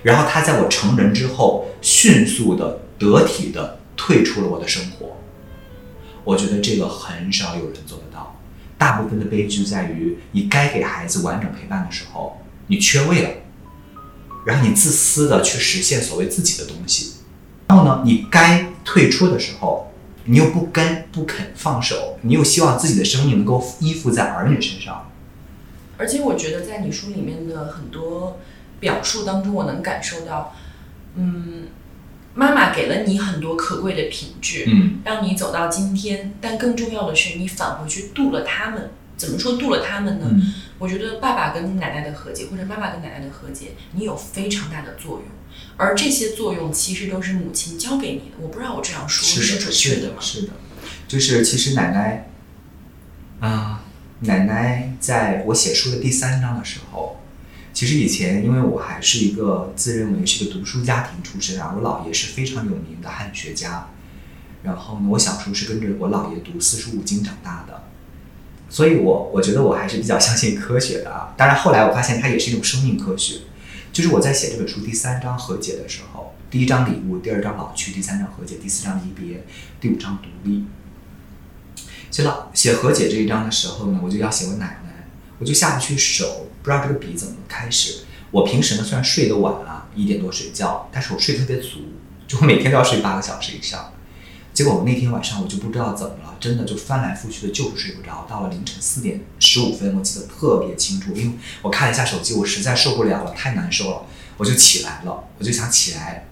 然后他在我成人之后，迅速的得体的退出了我的生活。我觉得这个很少有人做得到，大部分的悲剧在于你该给孩子完整陪伴的时候，你缺位了，然后你自私的去实现所谓自己的东西。然后呢，你该退出的时候，你又不跟不肯放手，你又希望自己的生命能够依附在儿女身上。而且我觉得在你书里面的很多表述当中，我能感受到，嗯，妈妈给了你很多可贵的品质，嗯，让你走到今天。但更重要的是，你返回去渡了他们。怎么说渡了他们呢？我觉得爸爸跟奶奶的和解，或者妈妈跟奶奶的和解，你有非常大的作用。而这些作用其实都是母亲教给你的。我不知道我这样说是准确的吗？是的，就是其实奶奶，啊，奶奶在我写书的第三章的时候，其实以前因为我还是一个自认为是个读书家庭出身啊，我姥爷是非常有名的汉学家，然后呢，我小时候是跟着我姥爷读四书五经长大的，所以我我觉得我还是比较相信科学的啊。当然后来我发现它也是一种生命科学。就是我在写这本书第三章和解的时候，第一章礼物，第二章老去，第三章和解，第四章离别，第五章独立。写老写和解这一章的时候呢，我就要写我奶奶，我就下不去手，不知道这个笔怎么开始。我平时呢虽然睡得晚啊，一点多睡觉，但是我睡特别足，就我每天都要睡八个小时以上。结果我那天晚上我就不知道怎么了，真的就翻来覆去的，就是睡不着。到了凌晨四点十五分，我记得特别清楚，因为我看了一下手机，我实在受不了了，太难受了，我就起来了。我就想起来，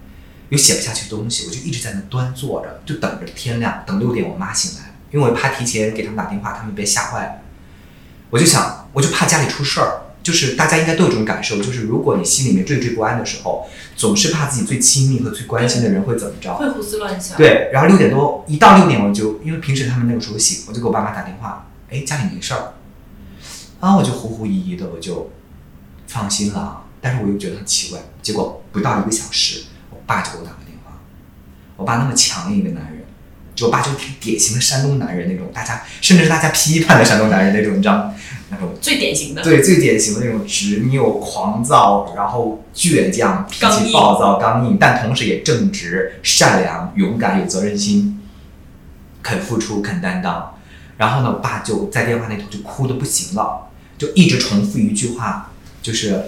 又写不下去东西，我就一直在那端坐着，就等着天亮，等六点我妈醒来，因为我怕提前给他们打电话，他们别吓坏了。我就想，我就怕家里出事儿。就是大家应该都有这种感受，就是如果你心里面惴惴不安的时候，总是怕自己最亲密和最关心的人会怎么着，会胡思乱想。对，然后六点多一到六点，我就因为平时他们那个时候醒，我就给我爸妈打电话，哎，家里没事儿，啊，我就狐狐疑疑的，我就放心了。但是我又觉得很奇怪，结果不到一个小时，我爸就给我打个电话。我爸那么强硬的男人，就我爸就挺典型的山东男人那种，大家甚至是大家批判的山东男人那种，你知道。那种最典型的，对最典型的那种执拗、狂躁，然后倔强、脾气暴躁、刚硬，但同时也正直、善良、勇敢、有责任心，肯付出、肯担当。然后呢，我爸就在电话那头就哭的不行了，就一直重复一句话，就是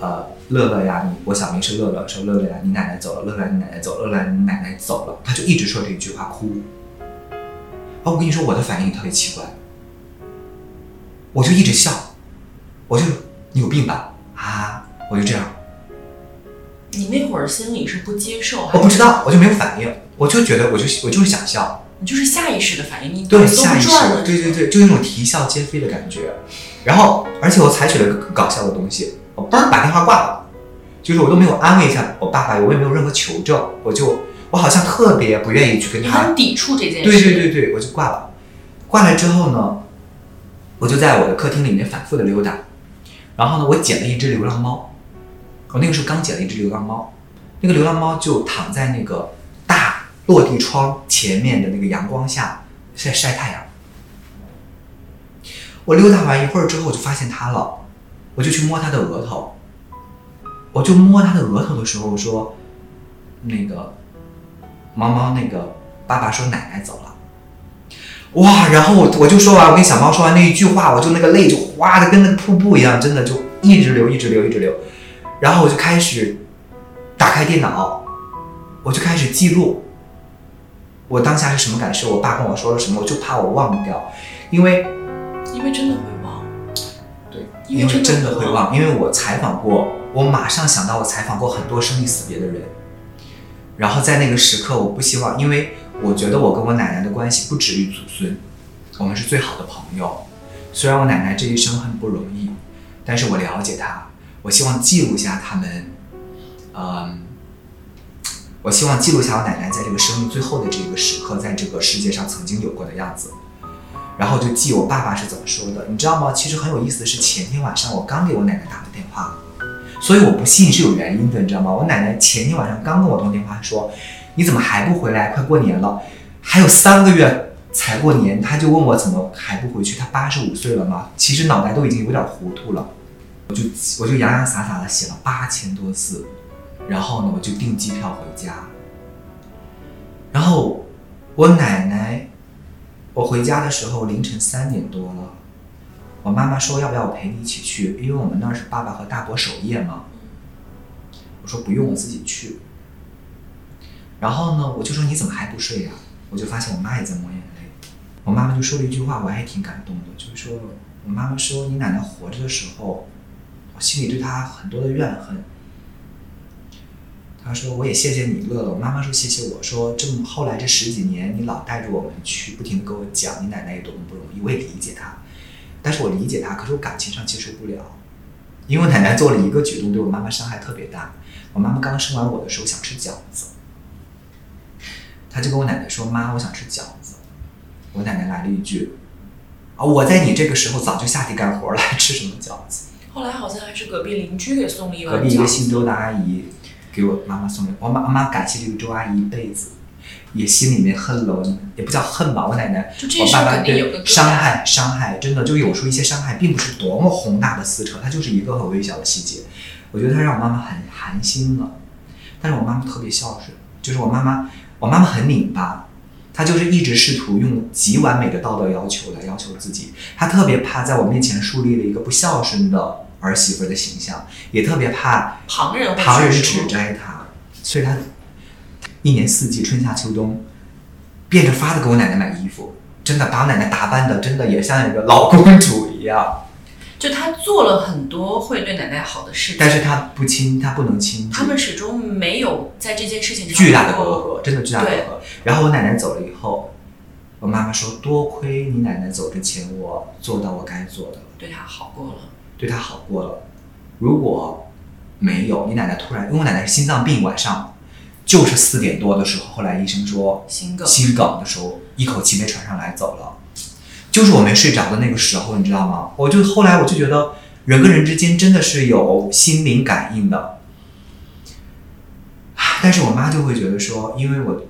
呃，乐乐呀，你我小名是乐乐，说乐乐呀，你奶奶走了，乐乐你奶奶走了，乐乐你奶奶走了，他就一直说这一句话哭。啊，我跟你说，我的反应特别奇怪。我就一直笑，我就你有病吧啊！我就这样。你那会儿心里是不接受？我不知道，我就没有反应，我就觉得我就我就是想笑。你就是下意识的反应，你对下意识，对对对，就那种啼笑皆非的感觉。然后，而且我采取了更搞笑的东西，我嘣把电话挂了，就是我都没有安慰一下我爸爸，我也没有任何求证，我就我好像特别不愿意去跟他抵触这件事。对对对对，我就挂了。挂了之后呢？我就在我的客厅里面反复的溜达，然后呢，我捡了一只流浪猫。我那个时候刚捡了一只流浪猫，那个流浪猫就躺在那个大落地窗前面的那个阳光下在晒太阳。我溜达完一会儿之后，我就发现它了，我就去摸他的额头。我就摸他的额头的时候，说：“那个猫猫，那个爸爸说奶奶走了。”哇！然后我我就说完，我跟小猫说完那一句话，我就那个泪就哗的跟那个瀑布一样，真的就一直流，一直流，一直流。然后我就开始打开电脑，我就开始记录我当下是什么感受，我爸跟我说了什么，我就怕我忘掉，因为因为真的会。因为真的会忘，因为我采访过，我马上想到我采访过很多生离死别的人，然后在那个时刻，我不希望因为。我觉得我跟我奶奶的关系不止于祖孙，我们是最好的朋友。虽然我奶奶这一生很不容易，但是我了解她，我希望记录下他们，嗯，我希望记录下我奶奶在这个生命最后的这个时刻，在这个世界上曾经有过的样子。然后就记我爸爸是怎么说的，你知道吗？其实很有意思的是，前天晚上我刚给我奶奶打了电话，所以我不信是有原因的，你知道吗？我奶奶前天晚上刚跟我通电话说，你怎么还不回来？快过年了，还有三个月才过年，她就问我怎么还不回去？她八十五岁了嘛，其实脑袋都已经有点糊涂了。我就我就洋洋洒洒的写了八千多字，然后呢，我就订机票回家。然后我奶奶。我回家的时候凌晨三点多了，我妈妈说要不要我陪你一起去，因为我们那是爸爸和大伯守夜嘛。我说不用，我自己去。然后呢，我就说你怎么还不睡呀？我就发现我妈也在抹眼泪。我妈妈就说了一句话，我还挺感动的，就是说我妈妈说你奶奶活着的时候，我心里对她很多的怨恨。他说：“我也谢谢你乐乐。”我妈妈说：“谢谢我。”说这么后来这十几年，你老带着我们去，不停的跟我讲你奶奶有多么不容易。我也理解她，但是我理解她，可是我感情上接受不了，因为我奶奶做了一个举动，对我妈妈伤害特别大。我妈妈刚生完我的时候想吃饺子，她就跟我奶奶说：“妈，我想吃饺子。”我奶奶来了一句：“啊，我在你这个时候早就下地干活了，还 吃什么饺子？”后来好像还是隔壁邻居给送了一碗隔壁一个姓周的阿姨。给我妈妈送的，我妈妈感谢这个周阿姨一辈子，也心里面恨了我，也不叫恨吧，我奶奶，我爸爸对伤害伤害，真的就有时候一些伤害并不是多么宏大的撕扯，它就是一个很微小的细节，我觉得它让我妈妈很寒心了，但是我妈妈特别孝顺，就是我妈妈，我妈妈很拧巴，她就是一直试图用极完美的道德要求来要求自己，她特别怕在我面前树立了一个不孝顺的。儿媳妇的形象，也特别怕旁人旁人指摘她，所以她一年四季春夏秋冬变着法的给我奶奶买衣服，真的把我奶奶打扮的真的也像一个老公主一样。就她做了很多会对奶奶好的事情，但是她不亲，她不能亲。他们始终没有在这件事情上巨大的隔阂，真的巨大的隔阂。然后我奶奶走了以后，我妈妈说：“多亏你奶奶走之前，我做到我该做的，对她好过了。”对他好过了，如果没有你奶奶突然，因为我奶奶是心脏病，晚上就是四点多的时候，后来医生说心梗，心梗的时候一口气没喘上来走了，就是我没睡着的那个时候，你知道吗？我就后来我就觉得人跟人之间真的是有心灵感应的，但是我妈就会觉得说，因为我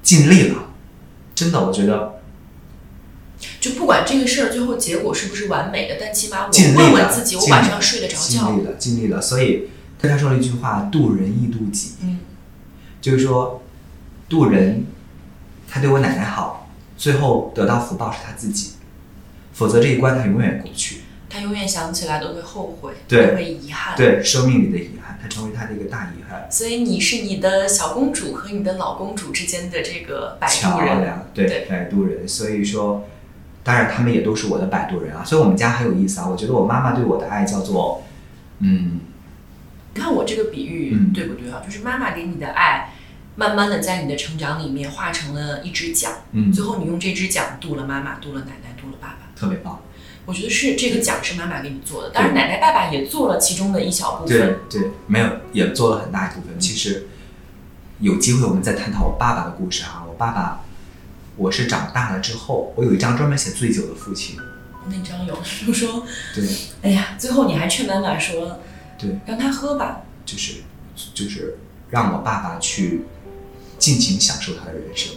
尽力了，真的，我觉得。就不管这个事儿最后结果是不是完美的，但起码我问问自己，我晚上睡得着觉。尽力了，尽力了。所以跟他说了一句话：“渡人亦渡己。”嗯，就是说渡人，他对我奶奶好，最后得到福报是他自己，否则这一关他永远过不去。他永远想起来都会后悔，都，会遗憾。对，生命里的遗憾，他成为他的一个大遗憾。所以你是你的小公主和你的老公主之间的这个摆渡人，对，摆渡人。所以说。当然，他们也都是我的摆渡人啊，所以我们家很有意思啊。我觉得我妈妈对我的爱叫做，嗯，你看我这个比喻对不对啊？就是妈妈给你的爱，慢慢的在你的成长里面化成了一只桨，嗯，最后你用这只桨渡了妈妈，渡了奶奶，渡了爸爸，特别棒。我觉得是这个桨是妈妈给你做的，当然奶奶爸爸也做了其中的一小部分，对对，没有也做了很大一部分。其实有机会我们再探讨我爸爸的故事啊，我爸爸。我是长大了之后，我有一张专门写醉酒的父亲。那张有，就说，对，哎呀，最后你还劝妈妈说，对，让他喝吧，就是，就是让我爸爸去尽情享受他的人生。